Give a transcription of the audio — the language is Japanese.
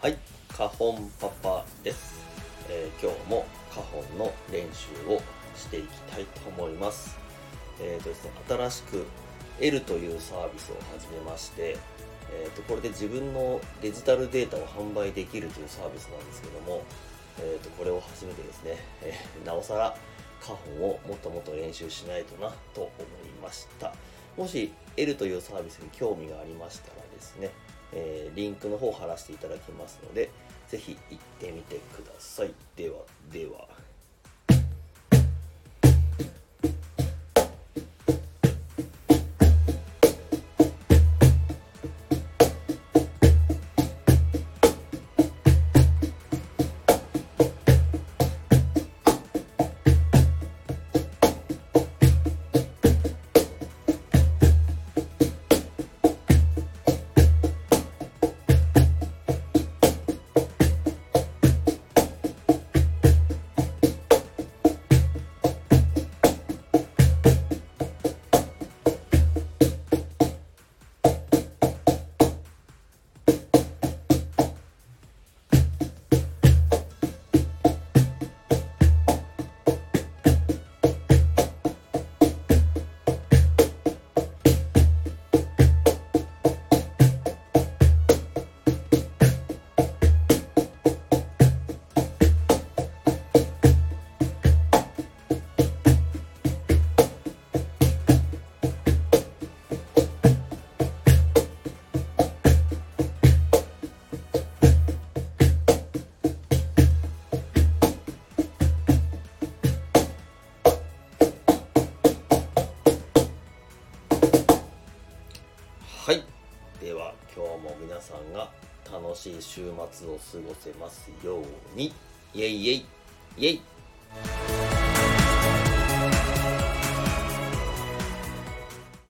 はい、花本パパです、えー今日も花本の練習をしていきたいと思います。えーとですね、新しく L というサービスを始めまして、えーとこれで自分のデジタルデータを販売できるというサービスなんですけども、えーとこれを始めてですね、えなおさら花本をもっともっと練習しないとなと思いました。もし L というサービスに興味がありましたらですね、えーリンクの方を貼らせていただきますので、ぜひ行ってみてください。では、では。では、今日も皆さんが楽しい週末を過ごせますように。イェイイェイイェイ